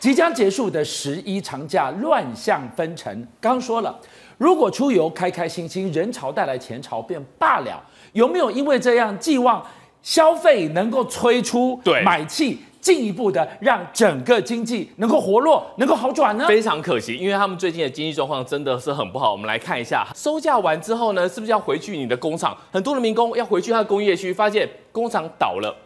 即将结束的十一长假乱象纷呈，刚说了，如果出游开开心心，人潮带来钱潮便罢了，有没有因为这样寄望消费能够催出买气，进一步的让整个经济能够活络，能够好转呢？非常可惜，因为他们最近的经济状况真的是很不好。我们来看一下，收假完之后呢，是不是要回去你的工厂？很多的民工要回去他的工业区，发现工厂倒了。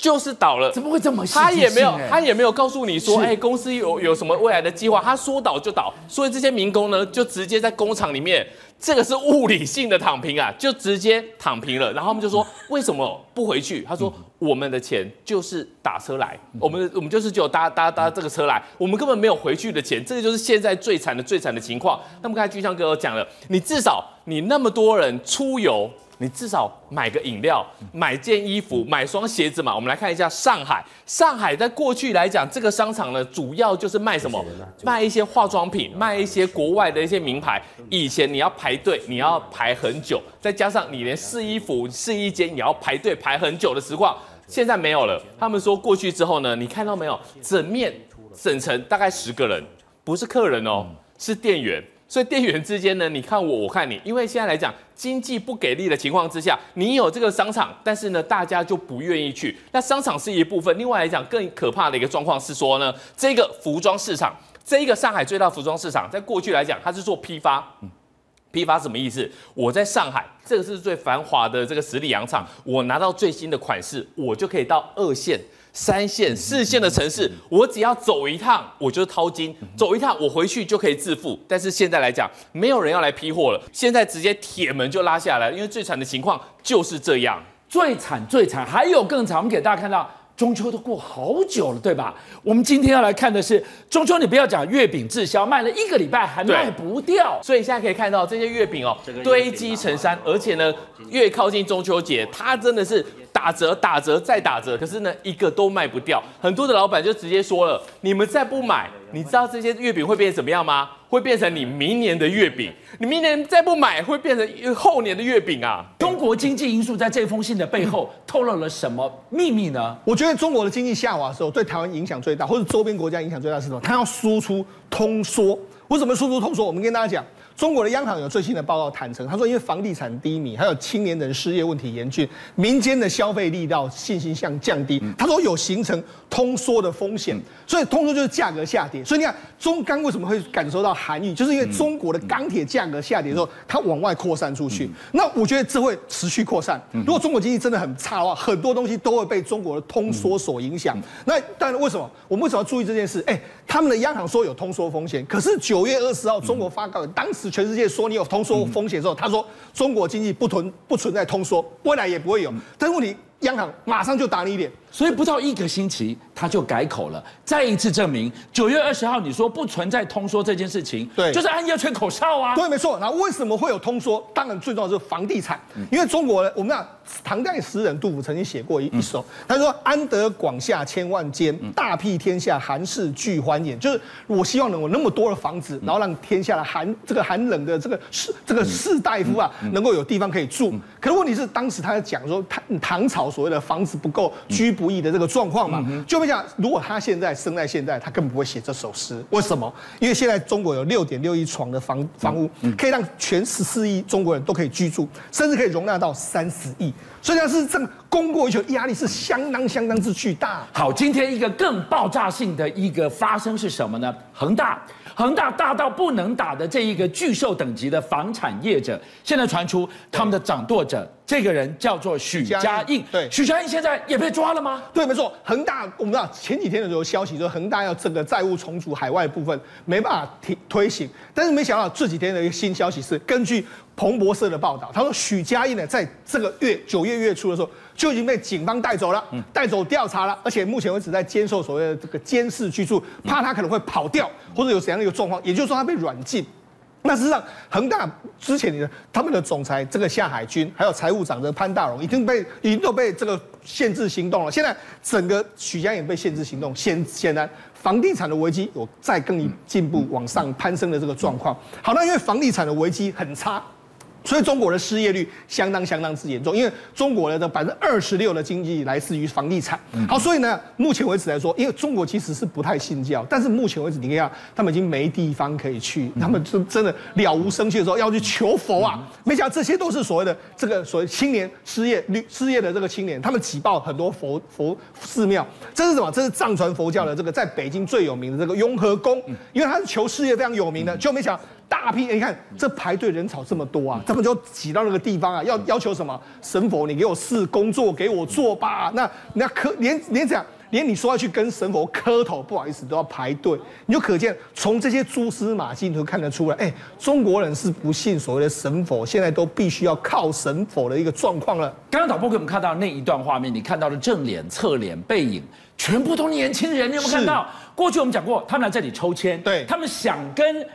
就是倒了，怎么会这么细？他也没有，他也没有告诉你说，哎，公司有有什么未来的计划？他说倒就倒，所以这些民工呢，就直接在工厂里面，这个是物理性的躺平啊，就直接躺平了。然后他们就说，为什么不回去？他说，我们的钱就是打车来，我们我们就是只有搭搭搭这个车来，我们根本没有回去的钱。这个就是现在最惨的最惨的情况。那么刚才俊相哥讲了，你至少你那么多人出游。你至少买个饮料，买件衣服，买双鞋子嘛。我们来看一下上海。上海在过去来讲，这个商场呢，主要就是卖什么？卖一些化妆品，卖一些国外的一些名牌。以前你要排队，你要排很久，再加上你连试衣服、试衣间也要排队排很久的实况，现在没有了。他们说过去之后呢，你看到没有？整面整层大概十个人，不是客人哦，是店员。所以店员之间呢，你看我，我看你，因为现在来讲经济不给力的情况之下，你有这个商场，但是呢，大家就不愿意去。那商场是一部分，另外来讲更可怕的一个状况是说呢，这个服装市场，这一个上海最大服装市场，在过去来讲，它是做批发，批发什么意思？我在上海，这个是最繁华的这个十里洋场，我拿到最新的款式，我就可以到二线。三线、四线的城市，我只要走一趟，我就掏金；走一趟，我回去就可以致富。但是现在来讲，没有人要来批货了，现在直接铁门就拉下来，因为最惨的情况就是这样。最惨最惨，还有更惨，我们给大家看到。中秋都过好久了，对吧？我们今天要来看的是中秋，你不要讲月饼滞销，卖了一个礼拜还卖不掉，所以现在可以看到这些月饼哦，堆积成山，而且呢，越靠近中秋节，它真的是打折、打折再打折，可是呢，一个都卖不掉。很多的老板就直接说了：“你们再不买，你知道这些月饼会变成怎么样吗？会变成你明年的月饼。你明年再不买，会变成后年的月饼啊！”中国经济因素在这封信的背后透露了什么秘密呢？我觉得中国的经济下滑的时候，对台湾影响最大，或者周边国家影响最大是什么？它要输出通缩。为什么输出通缩？我们跟大家讲。中国的央行有最新的报告坦承，他说因为房地产低迷，还有青年人失业问题严峻，民间的消费力道信心向降低，他说有形成通缩的风险，所以通缩就是价格下跌。所以你看中钢为什么会感受到寒意，就是因为中国的钢铁价格下跌之后，它往外扩散出去。那我觉得这会持续扩散。如果中国经济真的很差的话，很多东西都会被中国的通缩所影响。那但为什么我们为什么要注意这件事？哎，他们的央行说有通缩风险，可是九月二十号中国发稿当时。全世界说你有通缩风险的时候，他说中国经济不存不存在通缩，未来也不会有。但是问题，央行马上就打你一脸。所以不到一个星期，他就改口了，再一次证明九月二十号你说不存在通缩这件事情，对，就是安阳泉口哨啊。对，没错。那为什么会有通缩？当然最重要的是房地产，因为中国我们讲唐代诗人杜甫曾经写过一一首，他说：“安得广厦千万间，大庇天下寒士俱欢颜。”就是我希望能有那么多的房子，然后让天下的寒这个寒冷的这个士这个士大夫啊，能够有地方可以住。可是问题是，当时他在讲说唐唐朝所谓的房子不够居。不易的这个状况嘛，就没想如果他现在生在现在，他根本不会写这首诗。为什么？因为现在中国有六点六亿床的房房屋，可以让全十四亿中国人都可以居住，甚至可以容纳到三十亿。所以他是这个供过于求，压力是相当相当之巨大。好，今天一个更爆炸性的一个发生是什么呢？恒大。恒大大到不能打的这一个巨兽等级的房产业者，现在传出他们的掌舵者，这个人叫做许家印。对，许家印现在也被抓了吗？对，没错。恒大，我们知道前几天的时候消息说，恒大要整个债务重组海外部分没办法提推行，但是没想到这几天的一个新消息是，根据彭博社的报道，他说许家印呢，在这个月九月月初的时候。就已经被警方带走了，带走调查了，而且目前为止在接受所谓的这个监视居住，怕他可能会跑掉或者有怎样的一个状况，也就是说他被软禁。那事实上，恒大之前的他们的总裁这个夏海军，还有财务长的潘大荣，已经被已经都被这个限制行动了。现在整个许家也被限制行动，显显然房地产的危机有再更一进步往上攀升的这个状况。好，那因为房地产的危机很差。所以中国的失业率相当相当之严重，因为中国的百分之二十六的经济来自于房地产。好，所以呢，目前为止来说，因为中国其实是不太信教，但是目前为止，你看他们已经没地方可以去，他们就真的了无生趣的时候要去求佛啊。没想到这些都是所谓的这个所谓青年失业率失业的这个青年，他们挤爆很多佛佛寺庙。这是什么？这是藏传佛教的这个在北京最有名的这个雍和宫，因为他是求事业非常有名的，就没想到。大批，你看这排队人潮这么多啊，他们就挤到那个地方啊，要要求什么神佛，你给我事工作给我做吧。那那磕连连这样，连你说要去跟神佛磕头，不好意思都要排队。你就可见从这些蛛丝马迹，你都看得出来，哎，中国人是不信所谓的神佛，现在都必须要靠神佛的一个状况了。刚刚导播给我们看到那一段画面，你看到的正脸、侧脸、背影，全部都年轻人，你有没有看到？过去我们讲过，他们来这里抽签，对他们想跟。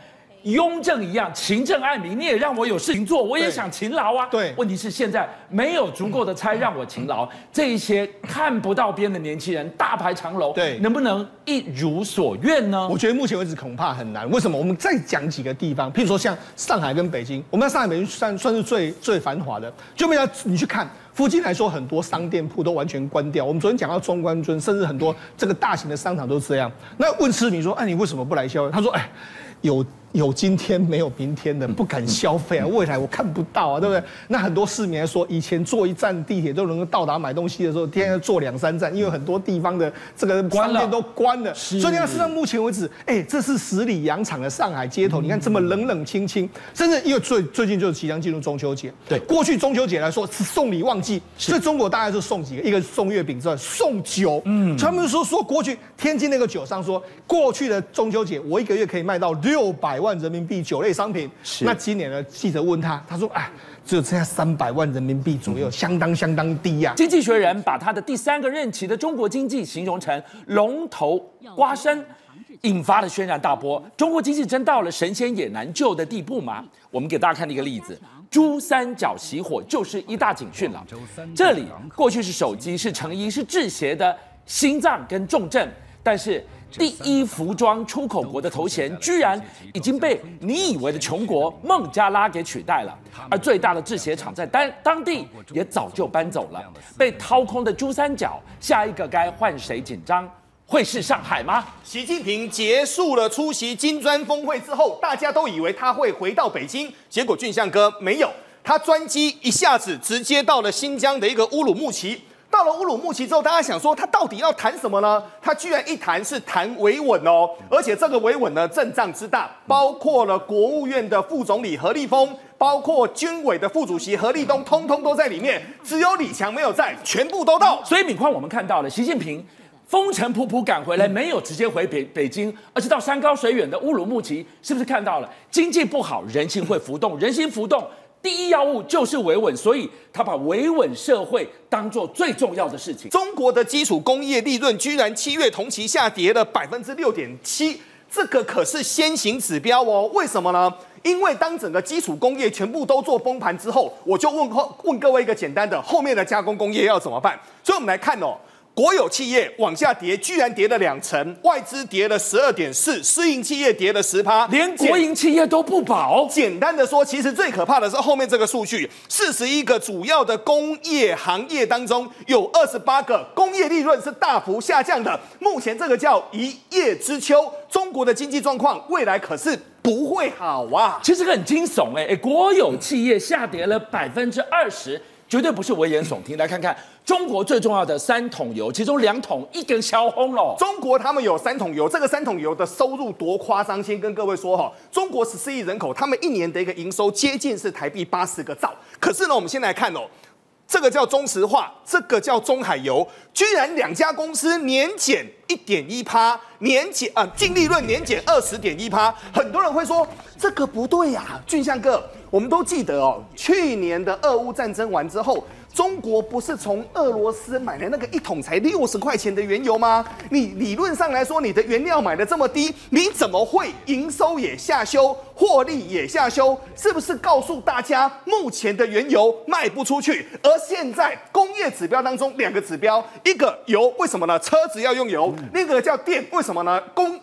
雍正一样勤政爱民，你也让我有事情做，我也想勤劳啊。对，问题是现在没有足够的差让我勤劳，这一些看不到边的年轻人大排长龙，对，能不能一如所愿呢？我觉得目前为止恐怕很难。为什么？我们再讲几个地方，譬如说像上海跟北京，我们在上海、北京算算是最最繁华的，就比如你去看附近来说，很多商店铺都完全关掉。我们昨天讲到中关村，甚至很多这个大型的商场都是这样。那问市民说，哎，你为什么不来消费？他说，哎，有。有今天没有明天的，不敢消费啊！未来我看不到啊，对不对？那很多市民来说，以前坐一站地铁都能够到达买东西的时候，天天坐两三站，因为很多地方的这个商店都关了。所以你看，事实上目前为止，哎，这是十里洋场的上海街头，你看这么冷冷清清，甚至因为最最近就是即将进入中秋节。对，过去中秋节来说是送礼旺季，所以中国大概是送几个，一个送月饼之外，送酒。嗯，他们说说过去天津那个酒商说，过去的中秋节我一个月可以卖到六百万人民币酒。类商品，那今年呢？记者问他，他说：“哎，只有剩下三百万人民币左右，相当相当低呀。”经济学人把他的第三个任期的中国经济形容成龙头瓜身，引发了轩然大波。中国经济真到了神仙也难救的地步吗？我们给大家看一个例子：珠三角熄火就是一大警讯了。这里过去是手机，是成衣，是制鞋的心脏跟重症，但是。第一服装出口国的头衔，居然已经被你以为的穷国孟加拉给取代了，而最大的制鞋厂在当当地也早就搬走了。被掏空的珠三角，下一个该换谁紧张？会是上海吗？习近平结束了出席金砖峰会之后，大家都以为他会回到北京，结果俊相哥没有，他专机一下子直接到了新疆的一个乌鲁木齐。到了乌鲁木齐之后，大家想说他到底要谈什么呢？他居然一谈是谈维稳哦，而且这个维稳呢阵仗之大，包括了国务院的副总理何立峰，包括军委的副主席何立东，通通都在里面，只有李强没有在，全部都到。所以敏宽，我们看到了习近平风尘仆仆赶回来，没有直接回北北京，而是到山高水远的乌鲁木齐，是不是看到了经济不好，人心会浮动，人心浮动。第一要务就是维稳，所以他把维稳社会当做最重要的事情。中国的基础工业利润居然七月同期下跌了百分之六点七，这个可是先行指标哦。为什么呢？因为当整个基础工业全部都做崩盘之后，我就问后问各位一个简单的：后面的加工工业要怎么办？所以我们来看哦。国有企业往下跌，居然跌了两成，外资跌了十二点四，私营企业跌了十趴，连国营企业都不保。简单的说，其实最可怕的是后面这个数据：四十一个主要的工业行业当中，有二十八个工业利润是大幅下降的。目前这个叫一叶知秋，中国的经济状况未来可是不会好啊！其实很惊悚哎、欸、哎，国有企业下跌了百分之二十。绝对不是危言耸听，来看看中国最重要的三桶油，其中两桶一根销轰了。中国他们有三桶油，这个三桶油的收入多夸张？先跟各位说哈，中国十四亿人口，他们一年的一个营收接近是台币八十个兆。可是呢，我们先来看哦。这个叫中石化，这个叫中海油，居然两家公司年减一点一趴，年减啊净利润年减二十点一趴。很多人会说这个不对呀、俊相哥，我们都记得哦，去年的俄乌战争完之后。中国不是从俄罗斯买了那个一桶才六十块钱的原油吗？你理论上来说，你的原料买的这么低，你怎么会营收也下修，获利也下修？是不是告诉大家，目前的原油卖不出去？而现在工业指标当中两个指标，一个油为什么呢？车子要用油，另一个叫电，为什么呢？工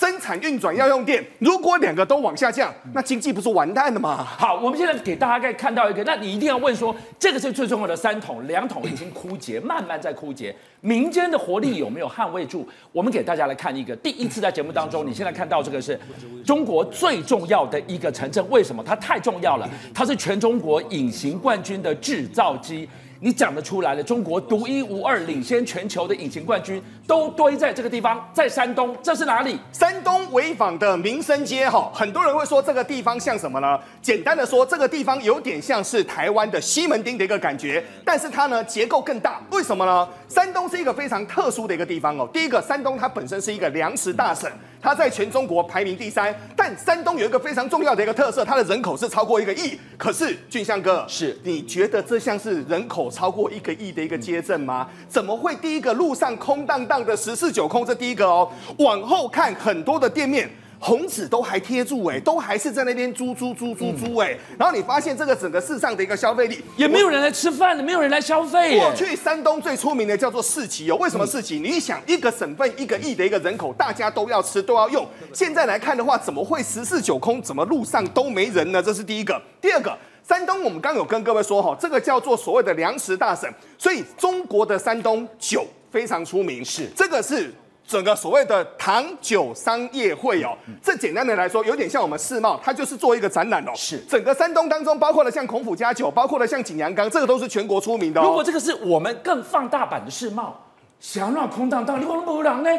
生产运转要用电，如果两个都往下降，那经济不是完蛋了吗？好，我们现在给大家看到一个，那你一定要问说，这个是最重要的三桶，两桶已经枯竭，慢慢在枯竭，民间的活力有没有捍卫住？我们给大家来看一个，第一次在节目当中，你现在看到这个是中国最重要的一个城镇，为什么？它太重要了，它是全中国隐形冠军的制造机。你讲得出来了，中国独一无二、领先全球的隐形冠军都堆在这个地方，在山东，这是哪里？山东潍坊的民生街，哈，很多人会说这个地方像什么呢？简单的说，这个地方有点像是台湾的西门町的一个感觉，但是它呢结构更大，为什么呢？山东是一个非常特殊的一个地方哦。第一个，山东它本身是一个粮食大省。它在全中国排名第三，但山东有一个非常重要的一个特色，它的人口是超过一个亿。可是俊相哥，是你觉得这像是人口超过一个亿的一个街镇吗？怎么会第一个路上空荡荡的十四九空？这第一个哦，往后看很多的店面。红纸都还贴住哎，都还是在那边租租租租租哎，然后你发现这个整个市上的一个消费力也没有人来吃饭的，没有人来消费。过去山东最出名的叫做市集哦，为什么市集？你一想一个省份一个亿的一个人口，大家都要吃都要用，现在来看的话，怎么会十四九空？怎么路上都没人呢？这是第一个。第二个，山东我们刚有跟各位说哈，这个叫做所谓的粮食大省，所以中国的山东酒非常出名，是这个是。整个所谓的糖酒商业会哦，这简单的来说，有点像我们世贸，它就是做一个展览哦。是整个山东当中，包括了像孔府家酒，包括了像景阳冈，这个都是全国出名的哦。如果这个是我们更放大版的世贸，想让空荡荡，你往不让呢？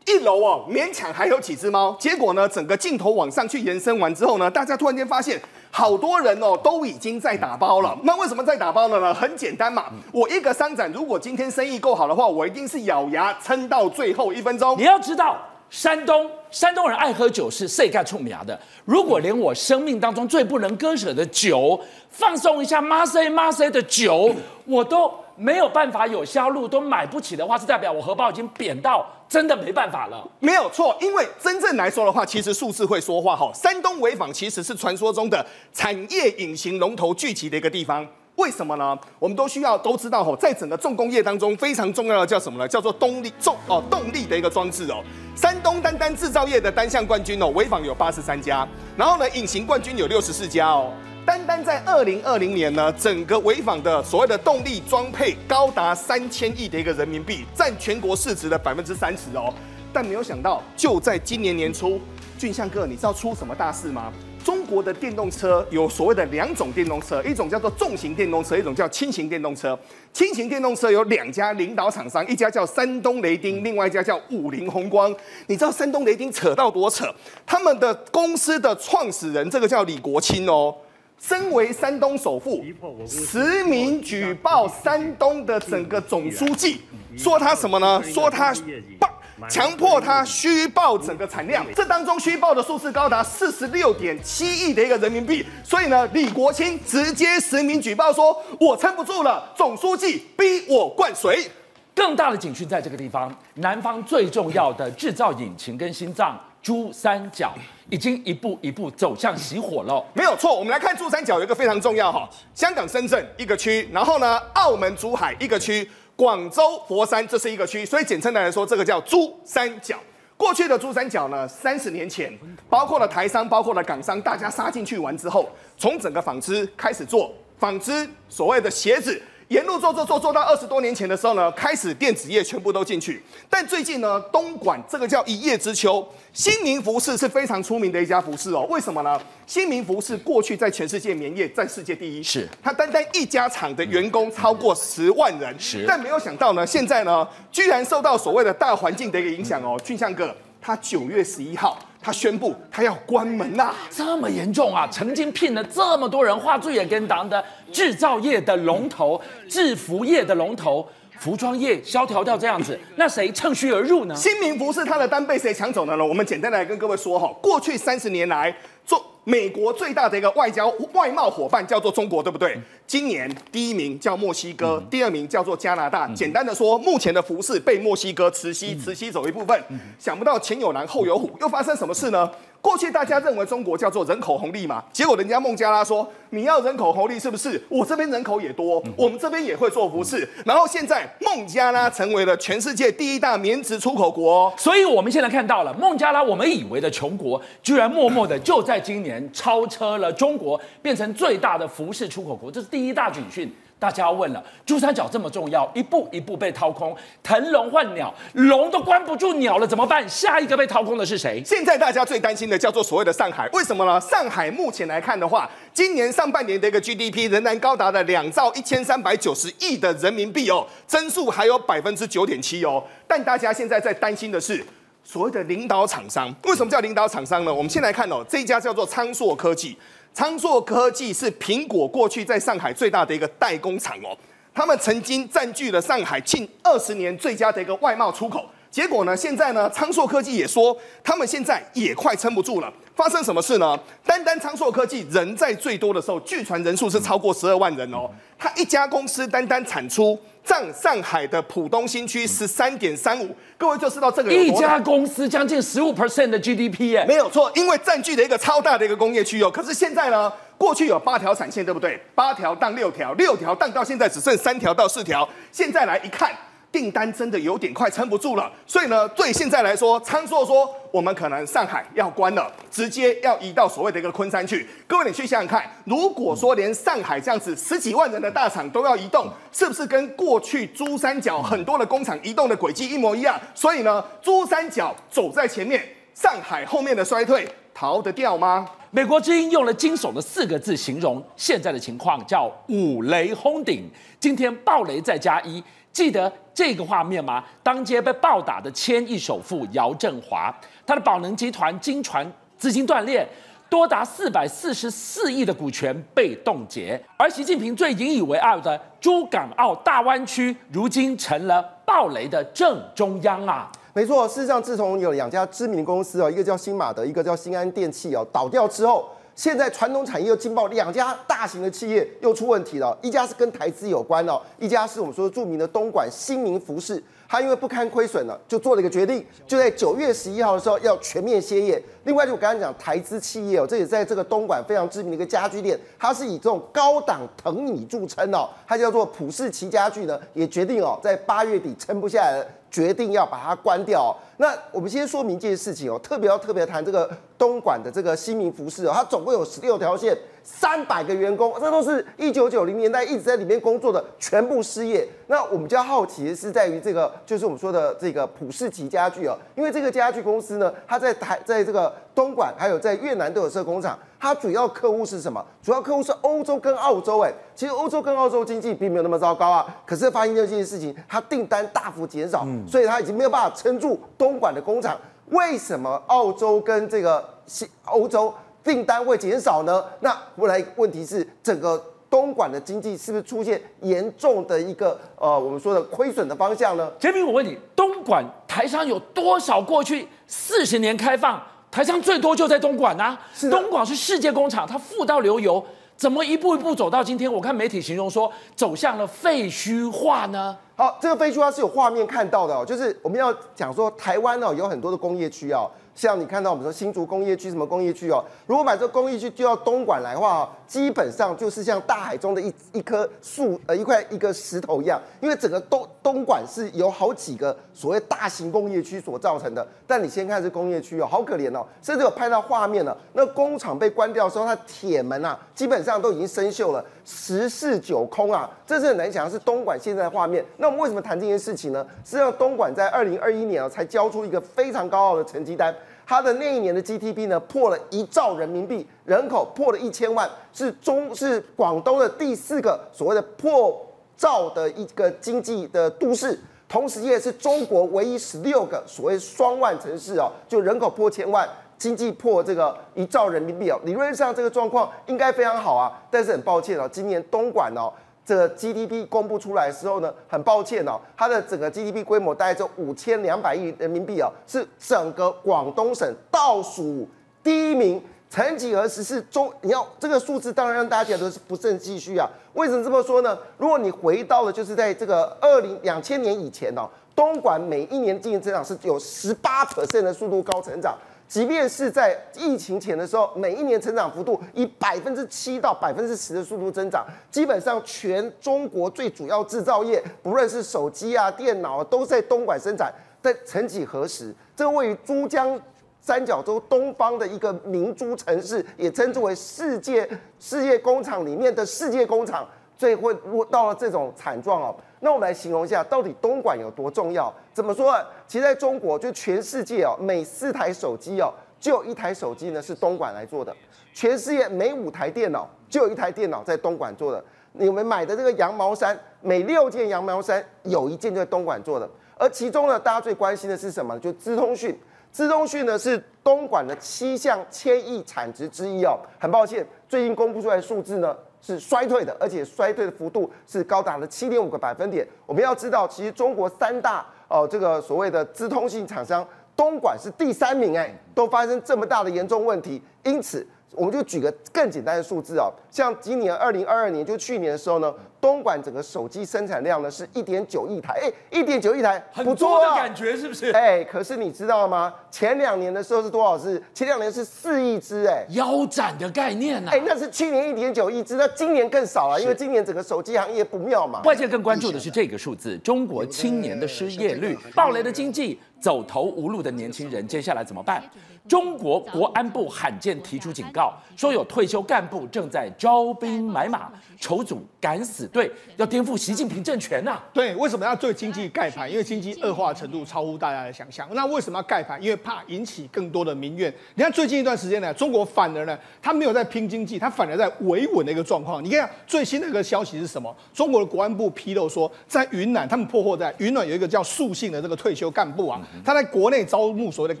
一楼哦，勉强还有几只猫。结果呢，整个镜头往上去延伸完之后呢，大家突然间发现，好多人哦都已经在打包了。那为什么在打包了呢？很简单嘛，我一个商展，如果今天生意够好的话，我一定是咬牙撑到最后一分钟。你要知道，山东山东人爱喝酒是世界出名的。如果连我生命当中最不能割舍的酒，放松一下马赛马赛的酒，我都。没有办法有销路，都买不起的话，是代表我荷包已经扁到真的没办法了。没有错，因为真正来说的话，其实数字会说话哈。山东潍坊其实是传说中的产业隐形龙头聚集的一个地方。为什么呢？我们都需要都知道哈，在整个重工业当中非常重要的叫什么呢？叫做动力重哦动力的一个装置哦。山东单单制造业的单项冠军哦，潍坊有八十三家，然后呢，隐形冠军有六十四家哦。单单在二零二零年呢，整个潍坊的所谓的动力装配高达三千亿的一个人民币，占全国市值的百分之三十哦。但没有想到，就在今年年初，俊相哥，你知道出什么大事吗？中国的电动车有所谓的两种电动车，一种叫做重型电动车，一种叫轻型电动车。轻型电动车有两家领导厂商，一家叫山东雷丁，另外一家叫五菱宏光。你知道山东雷丁扯到多扯？他们的公司的创始人，这个叫李国清哦。身为山东首富，实名举报山东的整个总书记，说他什么呢？说他报，强迫他虚报整个产量，这当中虚报的数字高达四十六点七亿的一个人民币。所以呢，李国清直接实名举报说，我撑不住了，总书记逼我灌水。更大的警讯在这个地方，南方最重要的制造引擎跟心脏。珠三角已经一步一步走向熄火了，没有错。我们来看珠三角有一个非常重要哈，香港、深圳一个区，然后呢，澳门、珠海一个区，广州、佛山这是一个区，所以简称来说，这个叫珠三角。过去的珠三角呢，三十年前，包括了台商，包括了港商，大家杀进去完之后，从整个纺织开始做纺织，所谓的鞋子。沿路做做做做到二十多年前的时候呢，开始电子业全部都进去。但最近呢，东莞这个叫一叶知秋，新民服饰是非常出名的一家服饰哦。为什么呢？新民服饰过去在全世界棉业占世界第一，是它单单一家厂的员工超过十万人，是。但没有想到呢，现在呢，居然受到所谓的大环境的一个影响哦。俊相哥，他九月十一号。他宣布他要关门呐、啊，这么严重啊！曾经聘了这么多人，画最眼跟党的制造业的龙头、制服业的龙头、服装业萧条到这样子，那谁趁虚而入呢？新民服饰他的单被谁抢走了呢？我们简单来跟各位说哈，过去三十年来做。美国最大的一个外交外贸伙伴叫做中国，对不对？今年第一名叫墨西哥，第二名叫做加拿大。简单的说，目前的服饰被墨西哥磁吸，磁吸走一部分。想不到前有狼后有虎，又发生什么事呢？过去大家认为中国叫做人口红利嘛，结果人家孟加拉说，你要人口红利是不是？我这边人口也多，我们这边也会做服饰。然后现在孟加拉成为了全世界第一大棉质出口国哦。所以我们现在看到了孟加拉，我们以为的穷国，居然默默的就在今年超车了中国，变成最大的服饰出口国，这是第一大警讯。大家要问了，珠三角这么重要，一步一步被掏空，腾笼换鸟，笼都关不住鸟了，怎么办？下一个被掏空的是谁？现在大家最担心的叫做所谓的上海，为什么呢？上海目前来看的话，今年上半年的一个 GDP 仍然高达了两兆一千三百九十亿的人民币哦，增速还有百分之九点七哦。但大家现在在担心的是所谓的领导厂商，为什么叫领导厂商呢？我们先来看哦，这一家叫做昌硕科技。昌硕科技是苹果过去在上海最大的一个代工厂哦，他们曾经占据了上海近二十年最佳的一个外贸出口，结果呢，现在呢，昌硕科技也说他们现在也快撑不住了。发生什么事呢？单单昌硕科技人在最多的时候，据传人数是超过十二万人哦。它一家公司单单产出占上海的浦东新区十三点三五，各位就知道这个一家公司将近十五 percent 的 GDP 耶，没有错，因为占据了一个超大的一个工业区哦。可是现在呢，过去有八条产线，对不对？八条当六条，六条当到现在只剩三条到四条。现在来一看。订单真的有点快撑不住了，所以呢，对现在来说，昌硕说我们可能上海要关了，直接要移到所谓的一个昆山去。各位，你去想想看，如果说连上海这样子十几万人的大厂都要移动，是不是跟过去珠三角很多的工厂移动的轨迹一模一样？所以呢，珠三角走在前面，上海后面的衰退逃得掉吗？美国之音用了惊悚的四个字形容现在的情况，叫五雷轰顶。今天暴雷再加一。记得这个画面吗？当街被暴打的千亿首富姚振华，他的宝能集团惊传资金断裂，多达四百四十四亿的股权被冻结。而习近平最引以为傲的珠港澳大湾区，如今成了暴雷的正中央啊！没错，事实上，自从有两家知名公司哦，一个叫新马德，一个叫新安电器哦，倒掉之后。现在传统产业又惊爆，两家大型的企业又出问题了。一家是跟台资有关哦，一家是我们说著名的东莞新民服饰，它因为不堪亏损了，就做了一个决定，就在九月十一号的时候要全面歇业。另外，就我刚刚讲台资企业哦，这也在这个东莞非常知名的一个家具店，它是以这种高档藤椅著称哦，它叫做普世奇家具呢，也决定哦，在八月底撑不下来了，决定要把它关掉哦。那我们先说明一件事情哦，特别要特别谈这个东莞的这个新民服饰哦，它总共有十六条线，三百个员工，这都是一九九零年代一直在里面工作的，全部失业。那我们比较好奇的是在于这个，就是我们说的这个普世奇家具哦，因为这个家具公司呢，它在台在这个东莞还有在越南都有设工厂，它主要客户是什么？主要客户是欧洲跟澳洲。哎，其实欧洲跟澳洲经济并没有那么糟糕啊，可是发现这件事情，它订单大幅减少，所以它已经没有办法撑住东莞的工厂。为什么澳洲跟这个西欧洲订单会减少呢？那未来问题是整个。东莞的经济是不是出现严重的一个呃，我们说的亏损的方向呢？杰明，我问你，东莞台商有多少？过去四十年开放，台商最多就在东莞啊。是东莞是世界工厂，它富到流油，怎么一步一步走到今天？我看媒体形容说，走向了废墟化呢？好，这个废墟化是有画面看到的哦，就是我们要讲说，台湾哦有很多的工业区哦。像你看到我们说新竹工业区什么工业区哦，如果把这工业区丢到东莞来的话，基本上就是像大海中的一一棵树呃一块一个石头一样，因为整个东东莞是由好几个所谓大型工业区所造成的。但你先看这工业区哦，好可怜哦，甚至有拍到画面了，那工厂被关掉的时候，它铁门啊基本上都已经生锈了，十室九空啊，这是很难想象是东莞现在的画面。那我们为什么谈这件事情呢？实际上东莞在二零二一年啊才交出一个非常高傲的成绩单。它的那一年的 GDP 呢，破了一兆人民币，人口破了一千万，是中是广东的第四个所谓的破兆的一个经济的都市，同时也是中国唯一十六个所谓双万城市哦，就人口破千万，经济破这个一兆人民币哦，理论上这个状况应该非常好啊，但是很抱歉哦，今年东莞哦。这个 GDP 公布出来的时候呢，很抱歉哦，它的整个 GDP 规模大概就五千两百亿人民币哦，是整个广东省倒数第一名。曾几何时是中，你要这个数字当然让大家觉得是不胜唏嘘啊。为什么这么说呢？如果你回到了就是在这个二零两千年以前哦，东莞每一年经济增长是有十八%的速度高成长。即便是在疫情前的时候，每一年成长幅度以百分之七到百分之十的速度增长，基本上全中国最主要制造业，不论是手机啊、电脑啊，都在东莞生产。但曾几何时，这位于珠江三角洲东方的一个明珠城市，也称之为世界世界工厂里面的世界工厂，最后落到了这种惨状哦。那我们来形容一下，到底东莞有多重要？怎么说？其实在中国，就全世界哦，每四台手机哦，就有一台手机呢是东莞来做的；全世界每五台电脑，就有一台电脑在东莞做的。你们买的这个羊毛衫，每六件羊毛衫有一件就在东莞做的。而其中呢，大家最关心的是什么？就资通讯。资通讯呢是东莞的七项千亿产值之一哦。很抱歉，最近公布出来的数字呢，是衰退的，而且衰退的幅度是高达了七点五个百分点。我们要知道，其实中国三大呃，这个所谓的资通信厂商，东莞是第三名，哎，都发生这么大的严重问题，因此。我们就举个更简单的数字哦，像今年二零二二年，就去年的时候呢，东莞整个手机生产量呢是一点九亿台，哎，一点九亿台，不错的感觉是不是？哎，可是你知道吗？前两年的时候是多少只？前两年是四亿只，哎，腰斩的概念呐，哎，那是去年一点九亿只，那今年更少了，因为今年整个手机行业不妙嘛。外界更关注的是这个数字，中国青年的失业率，暴雷的经济，走投无路的年轻人，接下来怎么办？中国国安部罕见提出警告，说有退休干部正在招兵买马，筹组敢死队，要颠覆习近平政权呐、啊。对，为什么要对经济盖牌？因为经济恶化程度超乎大家的想象。那为什么要盖牌？因为怕引起更多的民怨。你看最近一段时间呢，中国反而呢，他没有在拼经济，他反而在维稳的一个状况。你看最新的一个消息是什么？中国的国安部披露说，在云南，他们破获在云南有一个叫树信的这个退休干部啊，他在国内招募所谓的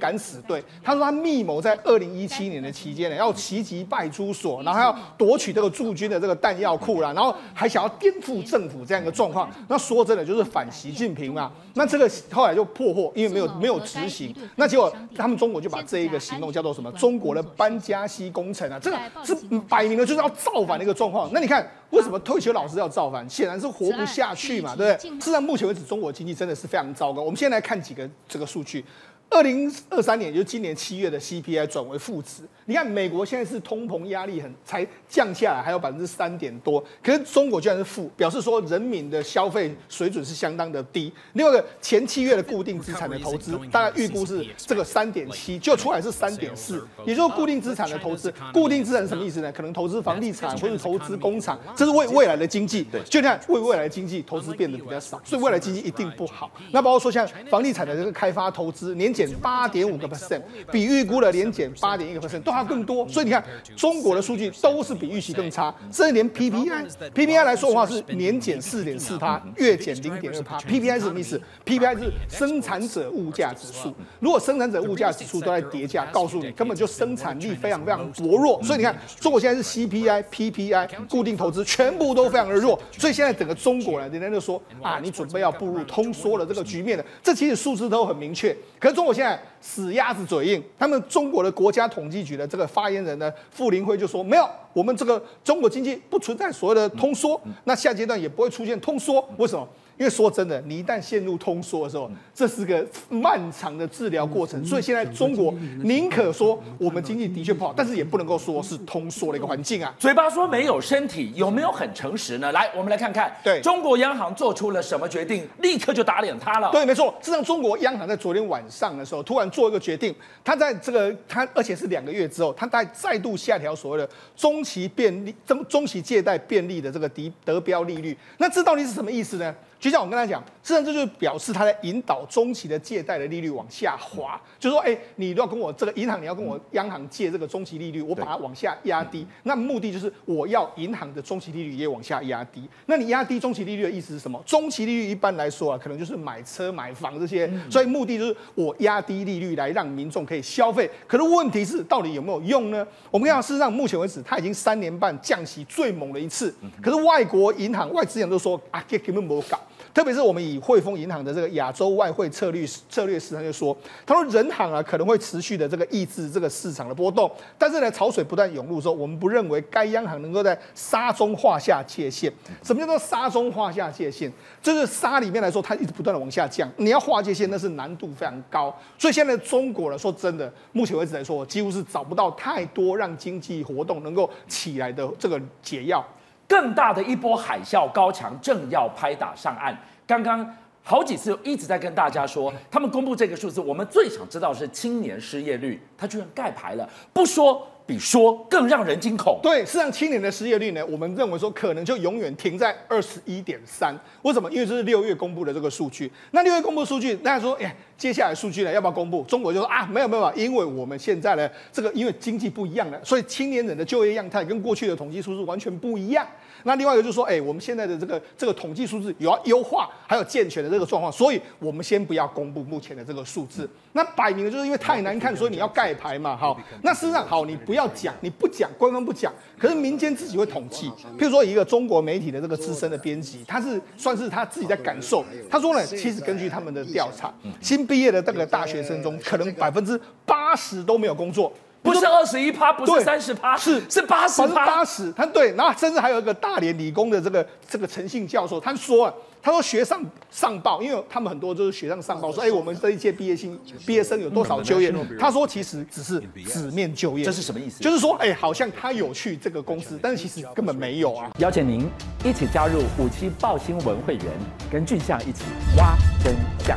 敢死队。他说他。密谋在二零一七年的期间呢，要袭击派出所，然后还要夺取这个驻军的这个弹药库啦，然后还想要颠覆政府这样一个状况。那说真的，就是反习近平嘛。那这个后来就破获，因为没有没有执行。那结果他们中国就把这一个行动叫做什么？中国的班加西工程啊，这个是摆明了就是要造反的一个状况。那你看，为什么退休老师要造反？显然是活不下去嘛，对不对？事实上，目前为止，中国经济真的是非常糟糕。我们先来看几个这个数据。二零二三年，就是今年七月的 CPI 转为负值。你看，美国现在是通膨压力很才降下来，还有百分之三点多，可是中国居然是负，表示说人民的消费水准是相当的低。另外一个前七月的固定资产的投资，大概预估是这个三点七，就出来是三点四，也就是固定资产的投资。固定资产是什么意思呢？可能投资房地产或者投资工厂，这是为未来的经济。对就看为未来的经济投资变得比较少，所以未来经济一定不好。那包括说像房地产的这个开发投资年。减八点五个 percent，比预估的年减八点一个 percent 都还更多，所以你看中国的数据都是比预期更差，甚至连 PPI，PPI 来说的话是年减四点四趴，月减零点二趴。PPI 是什么意思？PPI 是生产者物价指数，如果生产者物价指数都在跌价，告诉你根本就生产力非常非常薄弱。所以你看中国现在是 CPI、PPI、固定投资全部都非常的弱，所以现在整个中国呢，人家就说啊，你准备要步入通缩的这个局面了。这其实数字都很明确，可是中。我现在死鸭子嘴硬，他们中国的国家统计局的这个发言人呢，傅林辉就说没有，我们这个中国经济不存在所谓的通缩，那下阶段也不会出现通缩，为什么？因为说真的，你一旦陷入通缩的时候，这是个漫长的治疗过程。所以现在中国宁可说我们经济的确不好，但是也不能够说是通缩的一个环境啊。嘴巴说没有，身体有没有很诚实呢？来，我们来看看，对中国央行做出了什么决定，立刻就打脸他了。对，没错，事实上中国央行在昨天晚上的时候突然做一个决定，他在这个他而且是两个月之后，他再再度下调所谓的中期便利中中期借贷便利的这个得得标利率。那这到底是什么意思呢？就像我跟他讲，实际上这就是表示他在引导中期的借贷的利率往下滑，就是说，哎，你要跟我这个银行，你要跟我央行借这个中期利率，我把它往下压低，那目的就是我要银行的中期利率也往下压低。那你压低中期利率的意思是什么？中期利率一般来说啊，可能就是买车买房这些，所以目的就是我压低利率来让民众可以消费。可是问题是，到底有没有用呢？我们看，事实上目前为止，它已经三年半降息最猛的一次，可是外国银行外资银行都说啊，根本没有搞。特别是我们以汇丰银行的这个亚洲外汇策略策略师他就说，他说人行啊可能会持续的这个抑制这个市场的波动，但是呢潮水不断涌入的时候，我们不认为该央行能够在沙中画下界限。什么叫做沙中画下界限？就是沙里面来说，它一直不断的往下降，你要画界限那是难度非常高。所以现在中国呢，说真的，目前为止来说，几乎是找不到太多让经济活动能够起来的这个解药。更大的一波海啸高墙正要拍打上岸。刚刚好几次一直在跟大家说，他们公布这个数字，我们最想知道是青年失业率，他居然盖牌了，不说比说更让人惊恐。对，事实上青年的失业率呢，我们认为说可能就永远停在二十一点三。为什么？因为这是六月公布的这个数据。那六月公布数据，大家说，哎，接下来数据呢要不要公布？中国就说啊，没有办法，因为我们现在呢，这个因为经济不一样了，所以青年人的就业样态跟过去的统计数字完全不一样。那另外一个就是说，哎，我们现在的这个这个统计数字有要优化，还有健全的这个状况，所以我们先不要公布目前的这个数字。那摆明了就是因为太难看，所以你要盖牌嘛。好，那事实上好，你不要讲，你不讲，官方不讲，可是民间自己会统计。譬如说一个中国媒体的这个资深的编辑，他是算是他自己在感受，他说呢，其实根据他们的调查，新毕业的这个大学生中，可能百分之八十都没有工作。不是二十一趴，不是三十趴，是是八十趴，八十。他对，然后甚至还有一个大连理工的这个这个陈姓教授，他说啊，他说学上上报，因为他们很多就是学上上报，说哎，我们这一届毕业生毕业生有多少就业？他说其实只是纸面就业，这是什么意思？就是说哎，好像他有去这个公司，但是其实根本没有啊。邀请您一起加入五七报新闻会员，跟俊相一起挖真相。